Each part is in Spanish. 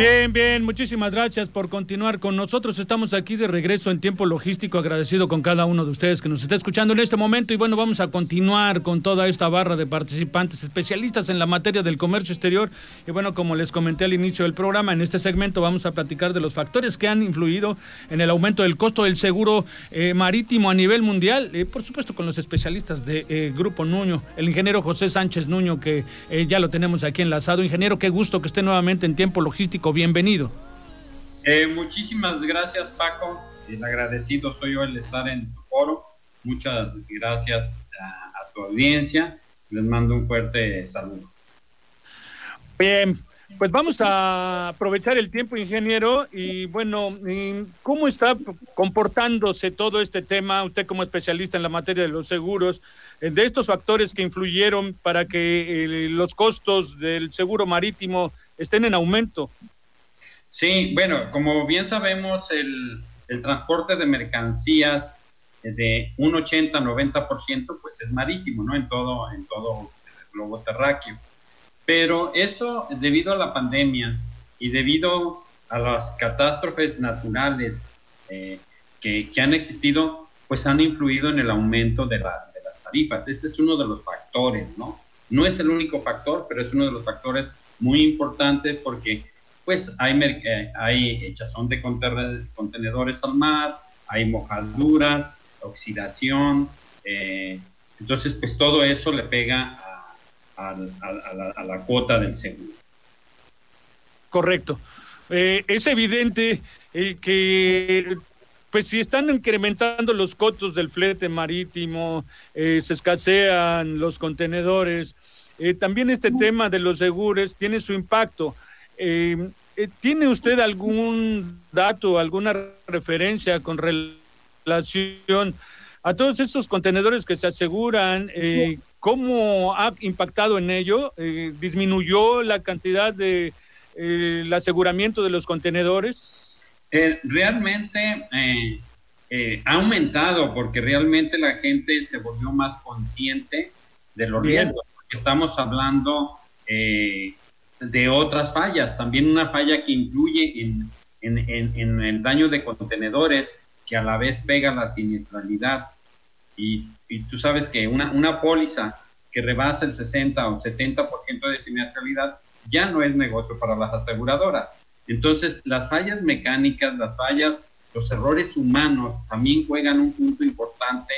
Bien, bien, muchísimas gracias por continuar con nosotros. Estamos aquí de regreso en tiempo logístico, agradecido con cada uno de ustedes que nos está escuchando en este momento y bueno, vamos a continuar con toda esta barra de participantes especialistas en la materia del comercio exterior y bueno, como les comenté al inicio del programa, en este segmento vamos a platicar de los factores que han influido en el aumento del costo del seguro eh, marítimo a nivel mundial, eh, por supuesto con los especialistas de eh, Grupo Nuño, el ingeniero José Sánchez Nuño que ya lo tenemos aquí enlazado. Ingeniero, qué gusto que esté nuevamente en tiempo logístico bienvenido. Eh, muchísimas gracias, Paco. El agradecido soy yo el estar en tu foro. Muchas gracias a, tu audiencia. Les mando un fuerte saludo. Bien, pues vamos a aprovechar el tiempo, ingeniero, y bueno, ¿cómo está comportándose todo este tema, usted como especialista en la materia de los seguros, eh, de estos factores que influyeron para que eh, los costos del seguro marítimo estén en aumento? Sí, bueno, como bien sabemos, el, transporte de mercancías de un 80-90% pues es marítimo, ¿no? En todo, en todo el globo terráqueo. Pero esto, debido a la pandemia y debido a las catástrofes naturales eh, que, han existido, pues han influido en el aumento de, de las tarifas. Este es uno de los factores, ¿no? No es el único factor, pero es uno de los factores muy importantes porque pues hay, eh, hay echazón de contenedores al mar, hay mojaduras, oxidación, eh, entonces pues todo eso le pega a, la, cuota del seguro. Correcto. Eh, es evidente que pues si están incrementando los costos del flete marítimo, se escasean los contenedores, también este tema de los seguros tiene su impacto. Eh, ¿Tiene usted algún dato, alguna referencia con relación a todos estos contenedores que se aseguran? Eh, ¿Cómo ha impactado en ello? Eh, ¿Disminuyó la cantidad de el aseguramiento de los contenedores? realmente ha aumentado porque realmente la gente se volvió más consciente de los riesgos. Estamos hablando de otras fallas. También una falla que influye en, en, el daño de contenedores, que a la vez pega la siniestralidad. Y, tú sabes que una, una póliza que rebasa el 60 o 70% de siniestralidad ya no es negocio para las aseguradoras. Entonces, las fallas mecánicas, las fallas, los errores humanos también juegan un punto importante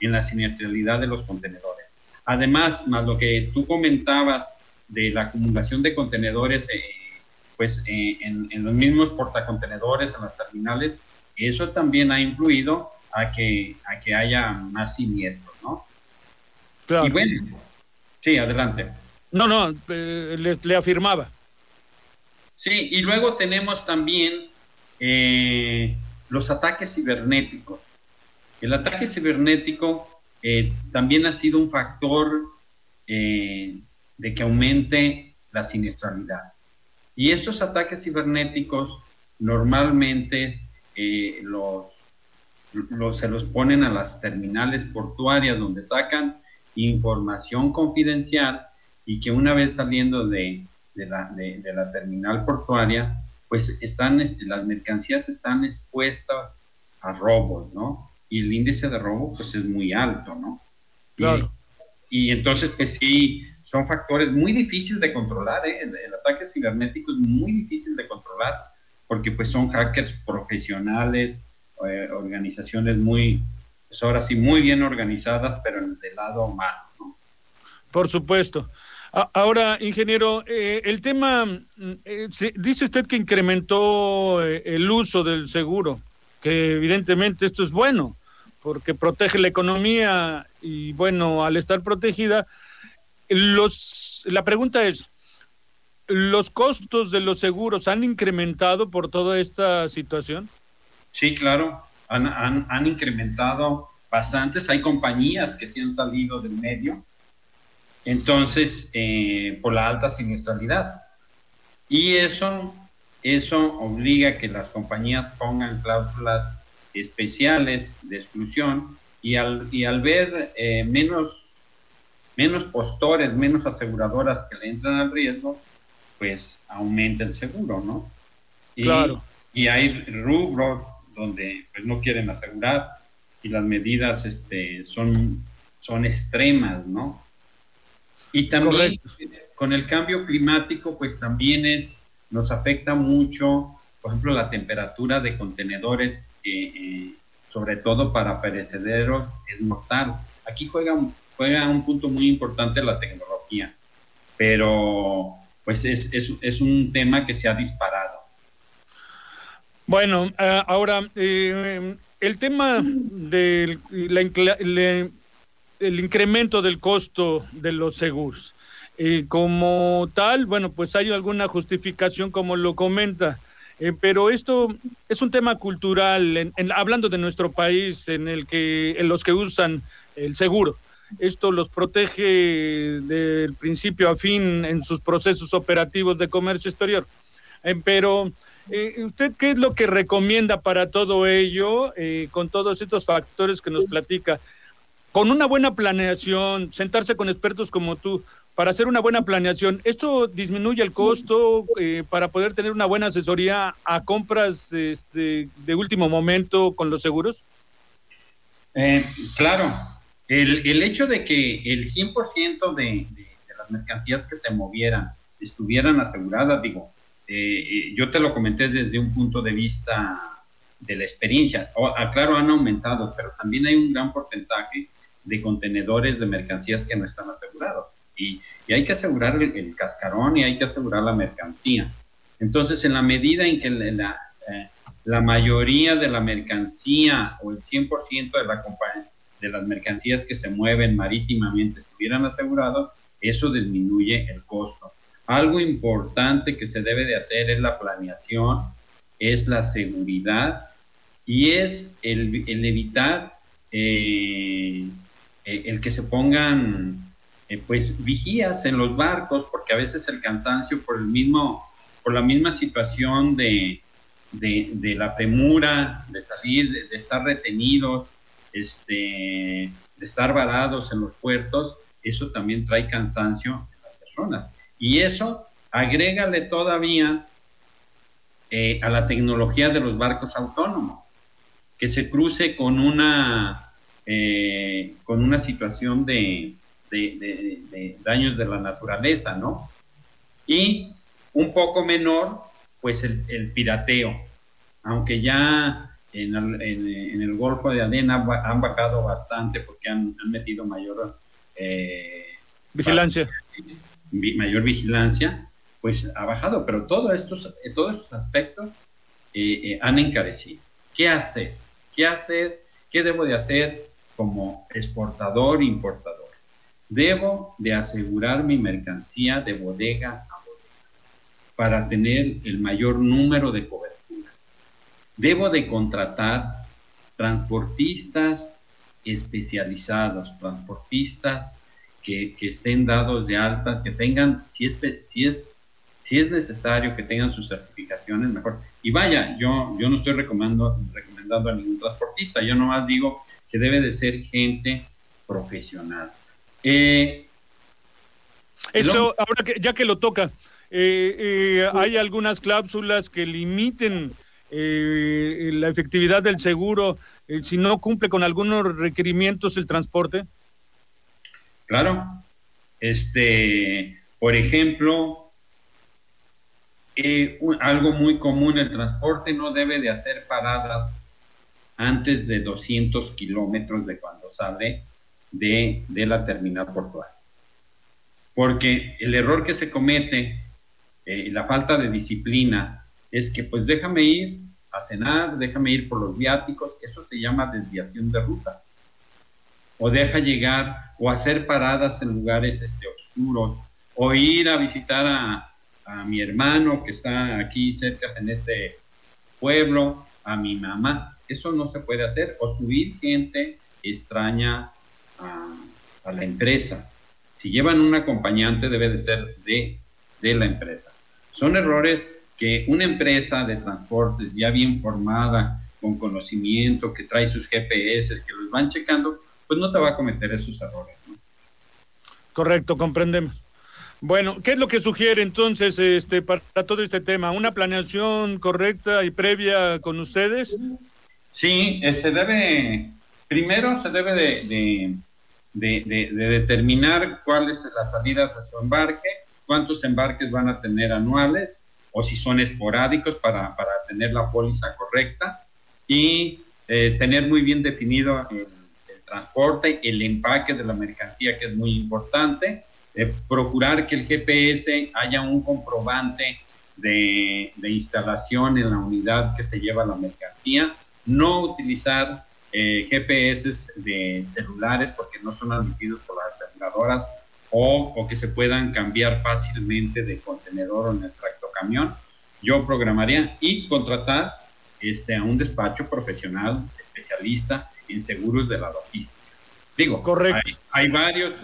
en la siniestralidad de los contenedores. Además, más lo que tú comentabas de la acumulación de contenedores eh, pues, eh, en, los mismos portacontenedores, en las terminales, eso también ha influido a que, a que haya más siniestros, ¿no? Claro. Y bueno, sí, adelante. No, no, eh, le, afirmaba. Sí, y luego tenemos también los ataques cibernéticos. El ataque cibernético también ha sido un factor de que aumente la siniestralidad. Y estos ataques cibernéticos normalmente eh, los, se los ponen a las terminales portuarias donde sacan información confidencial y que una vez saliendo de, la, de, la, terminal portuaria, pues están, las mercancías están expuestas a robos, ¿no? Y el índice de robo pues es muy alto, ¿no? Claro. Y, y entonces pues sí, son factores muy difíciles de controlar. ¿eh? El, ataque cibernético es muy difícil de controlar porque pues son hackers profesionales, eh, organizaciones muy, pues ahora sí, muy bien organizadas, pero en el lado malo. ¿no? Por supuesto. Ahora, ingeniero, eh, el tema, mm, dice usted que incrementó el uso del seguro, que evidentemente esto es bueno, porque protege la economía y bueno, al estar protegida, los, la pregunta es, ¿los costos de los seguros han incrementado por toda esta situación? Sí, claro, han, han, incrementado bastantes, hay compañías que se han salido del medio, entonces, eh, por la alta siniestralidad. Y eso, eso obliga a que las compañías pongan cláusulas especiales de exclusión y al, y al ver eh, menos, menos postores, menos aseguradoras que le entran al riesgo, pues aumenta el seguro, ¿no? Y, claro. y hay rubros donde pues, no quieren asegurar y las medidas este, son, son extremas, ¿no? Y también con el cambio climático, pues también es, nos afecta mucho, por ejemplo, la temperatura de contenedores, eh, sobre todo para perecederos, es mortal. Aquí juega, juega un punto muy importante la tecnología, pero pues es, es, un tema que se ha disparado. Bueno, eh, ahora, eh, el tema del el incremento del costo de los seguros. Eh, como tal, bueno, pues hay alguna justificación como lo comenta, pero esto es un tema cultural, hablando de nuestro país, en el que en los que usan el seguro. Esto los protege del principio a fin en sus procesos operativos de comercio exterior. pero eh, ¿Usted qué es lo que recomienda para todo ello, eh, con todos estos factores que nos platica? Con una buena planeación, sentarse con expertos como tú, para hacer una buena planeación, ¿esto disminuye el costo eh, para poder tener una buena asesoría a compras este, de último momento con los seguros? claro, el, el, hecho de que el 100% de, de, de las mercancías que se movieran estuvieran aseguradas, digo, eh, yo te lo comenté desde un punto de vista de la experiencia. Ah, claro, han aumentado, pero también hay un gran porcentaje de contenedores de mercancías que no están asegurados. Y, hay que asegurar el, cascarón y hay que asegurar la mercancía. Entonces, en la medida en que la, eh, la mayoría de la mercancía o el 100% de, la de las mercancías que se mueven marítimamente estuvieran asegurados, eso disminuye el costo. Algo importante que se debe de hacer es la planeación, es la seguridad y es el, evitar eh, eh, el que se pongan eh, pues vigías en los barcos, porque a veces el cansancio por el mismo, por la misma situación de, de, la premura, de salir, de, estar retenidos, este, de estar varados en los puertos, eso también trae cansancio en las personas. Y eso agrégale todavía eh, a la tecnología de los barcos autónomos, que se cruce con una, eh, con una situación de, daños de la naturaleza, ¿no? Y un poco menor, pues el, pirateo, aunque ya en el, Golfo de Adén han, bajado bastante porque han, metido mayor... Eh, Vigilancia mayor vigilancia, pues ha bajado, pero todos estos, eh, todos estos aspectos eh, eh, han encarecido. ¿Qué hacer? ¿Qué hacer? ¿Qué debo de hacer como exportador, importador? Debo de asegurar mi mercancía de bodega a bodega para tener el mayor número de cobertura. Debo de contratar transportistas especializados, transportistas que, estén dados de alta, que tengan, si es, si es, si es necesario, que tengan sus certificaciones mejor. Y vaya, yo, yo no estoy recomendando, recomendando a ningún transportista, yo nomás digo que debe de ser gente profesional. Eh, Eso, ahora que ya que lo toca, eh, eh, hay algunas cláusulas que limiten la efectividad del seguro si no cumple con algunos requerimientos el transporte. Claro. Este, por ejemplo, eh, algo muy común, el transporte no debe de hacer paradas antes de 200 kilómetros de cuando sale de, la terminal portuaria. Porque el error que se comete eh, la falta de disciplina es que pues déjame ir a cenar, déjame ir por los viáticos, eso se llama desviación de ruta o deja llegar o hacer paradas en lugares este, oscuros o ir a visitar a, mi hermano que está aquí cerca en este pueblo, a mi mamá. Eso no se puede hacer. O subir gente extraña a, a la empresa. Si llevan un acompañante debe de ser de, de la empresa. Son errores que una empresa de transportes ya bien formada, con conocimiento, que trae sus GPS, que los van checando, pues no te va a cometer esos errores. Correcto, comprendemos. Bueno, ¿qué es lo que sugiere entonces este, para todo este tema? ¿Una planeación correcta y previa con ustedes? Sí, eh, se debe, primero se debe de, de, determinar cuál es la salida de su embarque, cuántos embarques van a tener anuales o si son esporádicos para, para tener la póliza correcta y eh, tener muy bien definido el, transporte, el empaque de la mercancía, que es muy importante, eh, procurar que el GPS haya un comprobante de, de, instalación en la unidad que se lleva la mercancía, no utilizar eh, GPS de celulares porque no son admitidos por las aseguradoras o, o, que se puedan cambiar fácilmente de contenedor o en el tractocamión. Yo programaría y contratar este, a un despacho profesional, especialista en seguros de la logística. Digo, Correcto. Hay, varios,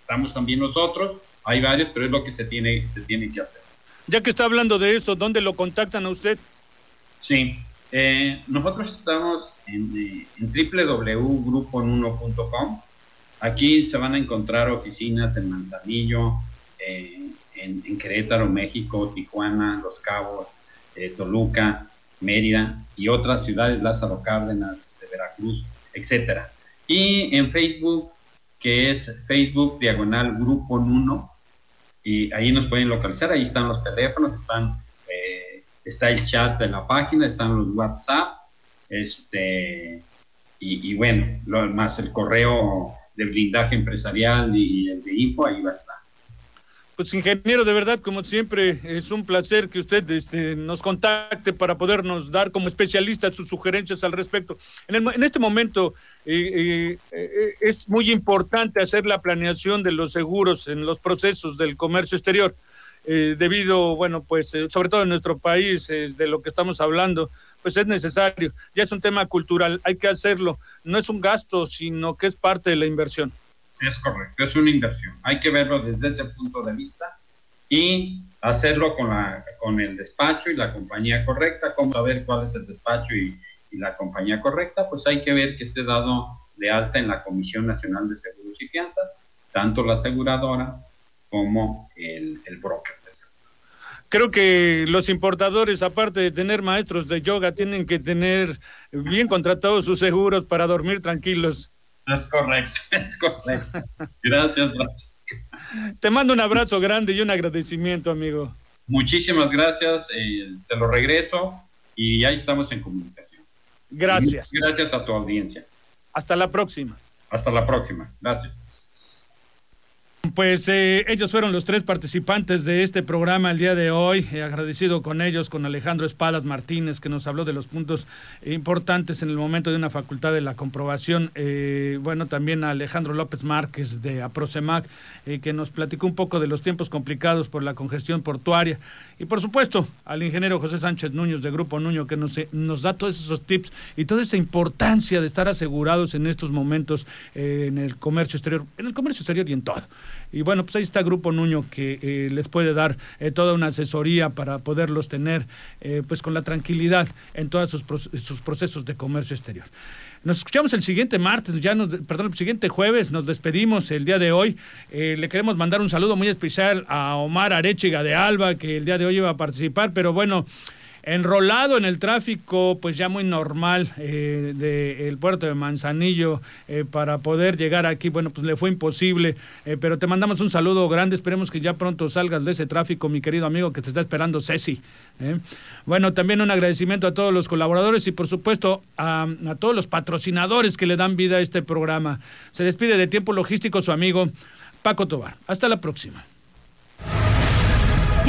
estamos también nosotros, hay varios, pero es lo que se tiene, se tiene que hacer. Ya que está hablando de eso, ¿dónde lo contactan a usted? Sí, eh, nosotros estamos en, eh, en www.gruponuno.com. Aquí se van a encontrar oficinas en Manzanillo, eh, en, Querétaro, México, Tijuana, Los Cabos, Toluca, Mérida y otras ciudades, Lázaro Cárdenas, de Veracruz, etcétera. Y en Facebook, que es Facebook Diagonal Grupo Nuno, y ahí nos pueden localizar, ahí están los teléfonos, están, eh, está el chat de la página, están los WhatsApp, este, y, y bueno, lo, más el correo de blindaje empresarial y el de info, ahí va a estar. Pues ingeniero, de verdad, como siempre, es un placer que usted este, nos contacte para podernos dar como especialista sus sugerencias al respecto. En, este momento eh, eh, eh, es muy importante hacer la planeación de los seguros en los procesos del comercio exterior, debido, bueno, pues sobre todo en nuestro país, de lo que estamos hablando, pues es necesario. Ya es un tema cultural, hay que hacerlo. No es un gasto, sino que es parte de la inversión. Es correcto, es una inversión. Hay que verlo desde ese punto de vista y hacerlo con, la, con el despacho y la compañía correcta. ¿Cómo saber cuál es el despacho y, la compañía correcta? Pues hay que ver que esté dado de alta en la Comisión Nacional de Seguros y Fianzas, tanto la aseguradora como el, el broker. Creo que los importadores, aparte de tener maestros de yoga, tienen que tener bien contratados sus seguros para dormir tranquilos. Es correcto, es correcto. Gracias, Francisco. Te mando un abrazo grande y un agradecimiento, amigo. Muchísimas gracias, eh, te lo regreso y ahí estamos en comunicación. Gracias. gracias a tu audiencia. Hasta la próxima. Hasta la próxima. Gracias. Pues eh, ellos fueron los tres participantes de este programa el día de hoy. He agradecido con ellos, con Alejandro Espadas Martínez, que nos habló de los puntos importantes en el momento de una facultad de la comprobación. Eh, bueno, también a Alejandro López Márquez de APROCEMAC, eh, que nos platicó un poco de los tiempos complicados por la congestión portuaria. Y por supuesto, al ingeniero José Sánchez Núñez de Grupo Nuño, que nos, nos da todos esos tips y toda esa importancia de estar asegurados en estos momentos en el comercio exterior, en el comercio exterior y en todo. Y bueno, pues ahí está Grupo Nuño que eh, les puede dar eh, toda una asesoría para poderlos tener eh, pues con la tranquilidad en todos sus, sus procesos de comercio exterior. Nos escuchamos el siguiente martes, ya nos, perdón, el siguiente jueves, nos despedimos el día de hoy. le queremos mandar un saludo muy especial a Omar Arechiga de Alba, que el día de hoy iba a participar, pero bueno, enrolado en el tráfico, pues ya muy normal eh, del puerto de Manzanillo eh, para poder llegar aquí. Bueno, pues le fue imposible, eh, pero te mandamos un saludo grande. Esperemos que ya pronto salgas de ese tráfico, mi querido amigo, que te está esperando Ceci. Bueno, también un agradecimiento a todos los colaboradores y por supuesto a, a todos los patrocinadores que le dan vida a este programa. Se despide de Tiempo Logístico su amigo Paco Tobar. Hasta la próxima.